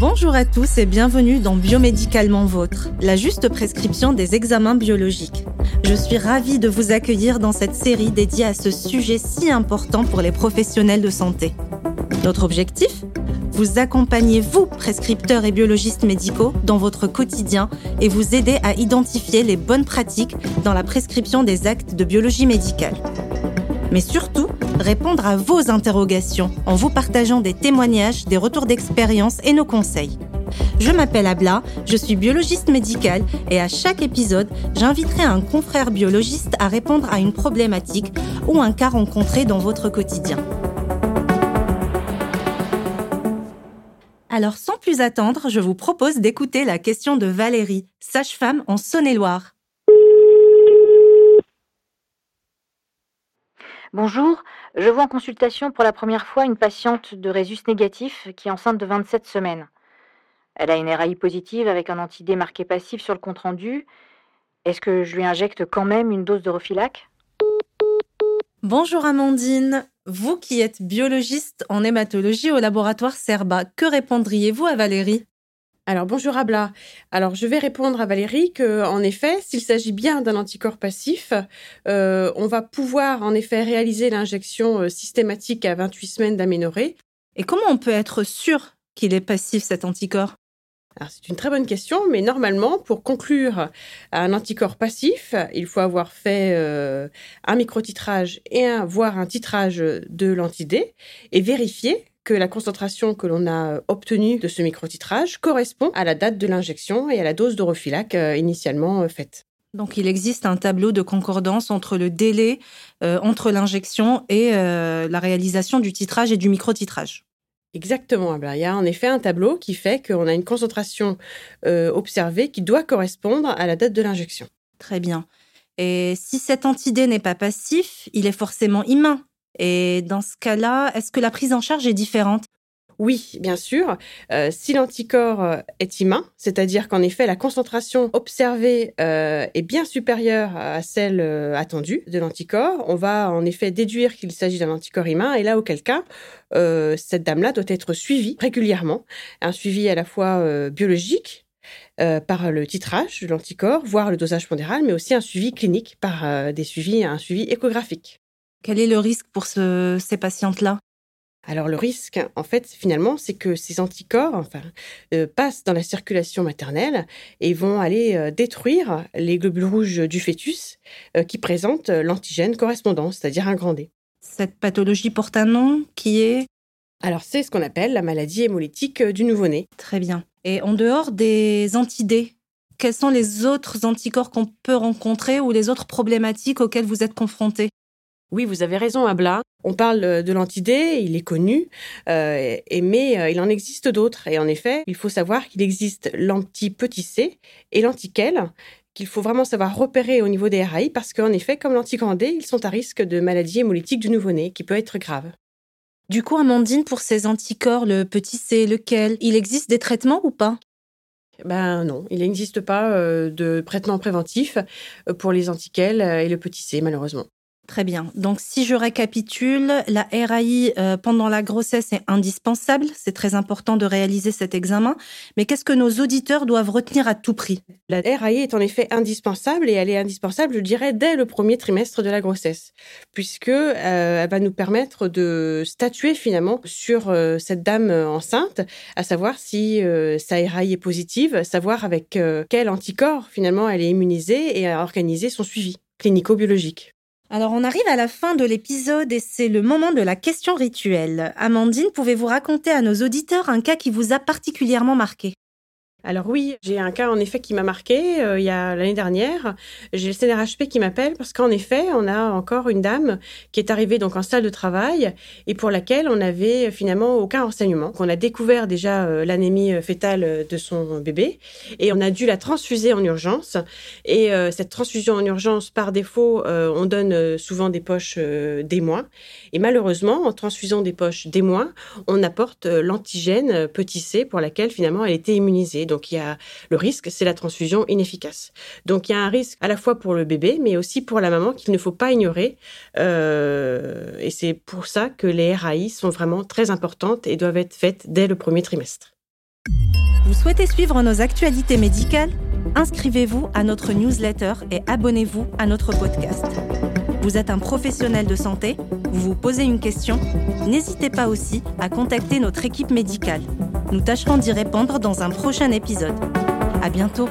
Bonjour à tous et bienvenue dans Biomédicalement Vôtre, la juste prescription des examens biologiques. Je suis ravie de vous accueillir dans cette série dédiée à ce sujet si important pour les professionnels de santé. Notre objectif? Vous accompagner, vous, prescripteurs et biologistes médicaux, dans votre quotidien et vous aider à identifier les bonnes pratiques dans la prescription des actes de biologie médicale. Mais surtout, répondre à vos interrogations en vous partageant des témoignages, des retours d'expérience et nos conseils. Je m'appelle Abla, je suis biologiste médicale et à chaque épisode, j'inviterai un confrère biologiste à répondre à une problématique ou un cas rencontré dans votre quotidien. Alors sans plus attendre, je vous propose d'écouter la question de Valérie, sage-femme en Saône-et-Loire. Bonjour, je vois en consultation pour la première fois une patiente de résus négatif qui est enceinte de 27 semaines. Elle a une RAI positive avec un antidé marqué passif sur le compte-rendu. Est-ce que je lui injecte quand même une dose de Bonjour Amandine, vous qui êtes biologiste en hématologie au laboratoire Serba, que répondriez-vous à Valérie? Alors bonjour Abla. Alors je vais répondre à Valérie que en effet, s'il s'agit bien d'un anticorps passif, euh, on va pouvoir en effet réaliser l'injection euh, systématique à 28 semaines d'aménorrhée. Et comment on peut être sûr qu'il est passif cet anticorps? Alors c'est une très bonne question, mais normalement, pour conclure un anticorps passif, il faut avoir fait euh, un microtitrage et un, voire un titrage de l'antidé et vérifier que la concentration que l'on a obtenue de ce microtitrage correspond à la date de l'injection et à la dose d'orophylac euh, initialement euh, faite. Donc il existe un tableau de concordance entre le délai entre l'injection et la réalisation du titrage et du microtitrage. Exactement. Il y a en effet un tableau qui fait qu'on a une concentration euh, observée qui doit correspondre à la date de l'injection. Très bien. Et si cet antidé n'est pas passif, il est forcément immun. Et dans ce cas-là, est-ce que la prise en charge est différente? Oui, bien sûr. Euh, si l'anticorps euh, est immun, c'est-à-dire qu'en effet la concentration observée euh, est bien supérieure à celle attendue de l'anticorps, on va en effet déduire qu'il s'agit d'un anticorps immun. Et là, auquel cas, cette dame-là doit être suivie régulièrement, un suivi à la fois biologique par le titrage de l'anticorps, voire le dosage pondéral, mais aussi un suivi clinique par des suivis, un suivi échographique. Quel est le risque pour ces patientes-là? Alors le risque, en fait, finalement, c'est que ces anticorps, enfin, euh, passent dans la circulation maternelle et vont aller euh, détruire les globules rouges du fœtus euh, qui présentent l'antigène correspondant, c'est-à-dire un grand D. Cette pathologie porte un nom? Qui est? Alors c'est ce qu'on appelle la maladie hémolytique du nouveau-né. Très bien. Et en dehors des antidés, quels sont les autres anticorps qu'on peut rencontrer ou les autres problématiques auxquelles vous êtes confrontés? Oui, vous avez raison, Abla. On parle euh, de l'antidé, il est connu, euh, mais euh, il en existe d'autres. Et en effet, il faut savoir qu'il existe l'anti-petit c et l'antiquel, qu'il faut vraiment savoir repérer au niveau des RAI, parce qu'en effet, comme l'antigrand D, ils sont à risque de maladie hémolytique du nouveau-né, qui peut être grave. Du coup, Amandine, pour ces anticorps, le petit c, lequel, il existe des traitements ou pas? Ben non, il n'existe pas de traitement préventif pour les antiquels et le petit c, malheureusement. Très bien. Donc, si je récapitule, la RAI euh, pendant la grossesse est indispensable. C'est très important de réaliser cet examen. Mais qu'est-ce que nos auditeurs doivent retenir à tout prix? La RAI est en effet indispensable et elle est indispensable, je dirais, dès le premier trimestre de la grossesse, puisque euh, elle va nous permettre de statuer finalement sur euh, cette dame enceinte, à savoir si sa RAI est positive, savoir avec quel anticorps finalement elle est immunisée et à organiser son suivi clinico-biologique. Alors on arrive à la fin de l'épisode et c'est le moment de la question rituelle. Amandine, pouvez-vous raconter à nos auditeurs un cas qui vous a particulièrement marqué? Alors oui, j'ai un cas en effet qui m'a marqué. Euh, il y a l'année dernière, j'ai le CNRHP qui m'appelle parce qu'en effet, on a encore une dame qui est arrivée donc en salle de travail et pour laquelle on n'avait finalement aucun renseignement. On a découvert déjà euh, l'anémie euh, fétale de son bébé et on a dû la transfuser en urgence. Et cette transfusion en urgence, par défaut, on donne souvent des poches des mois. Et malheureusement, en transfusant des poches des mois, on apporte l'antigène petit c pour laquelle finalement elle était immunisée. Donc il y a le risque, c'est la transfusion inefficace. Donc il y a un risque à la fois pour le bébé, mais aussi pour la maman qu'il ne faut pas ignorer. Euh, et c'est pour ça que les RAI sont vraiment très importantes et doivent être faites dès le premier trimestre. Vous souhaitez suivre nos actualités médicales? Inscrivez-vous à notre newsletter et abonnez-vous à notre podcast. Vous êtes un professionnel de santé, vous vous posez une question, n'hésitez pas aussi à contacter notre équipe médicale. Nous tâcherons d'y répondre dans un prochain épisode. À bientôt!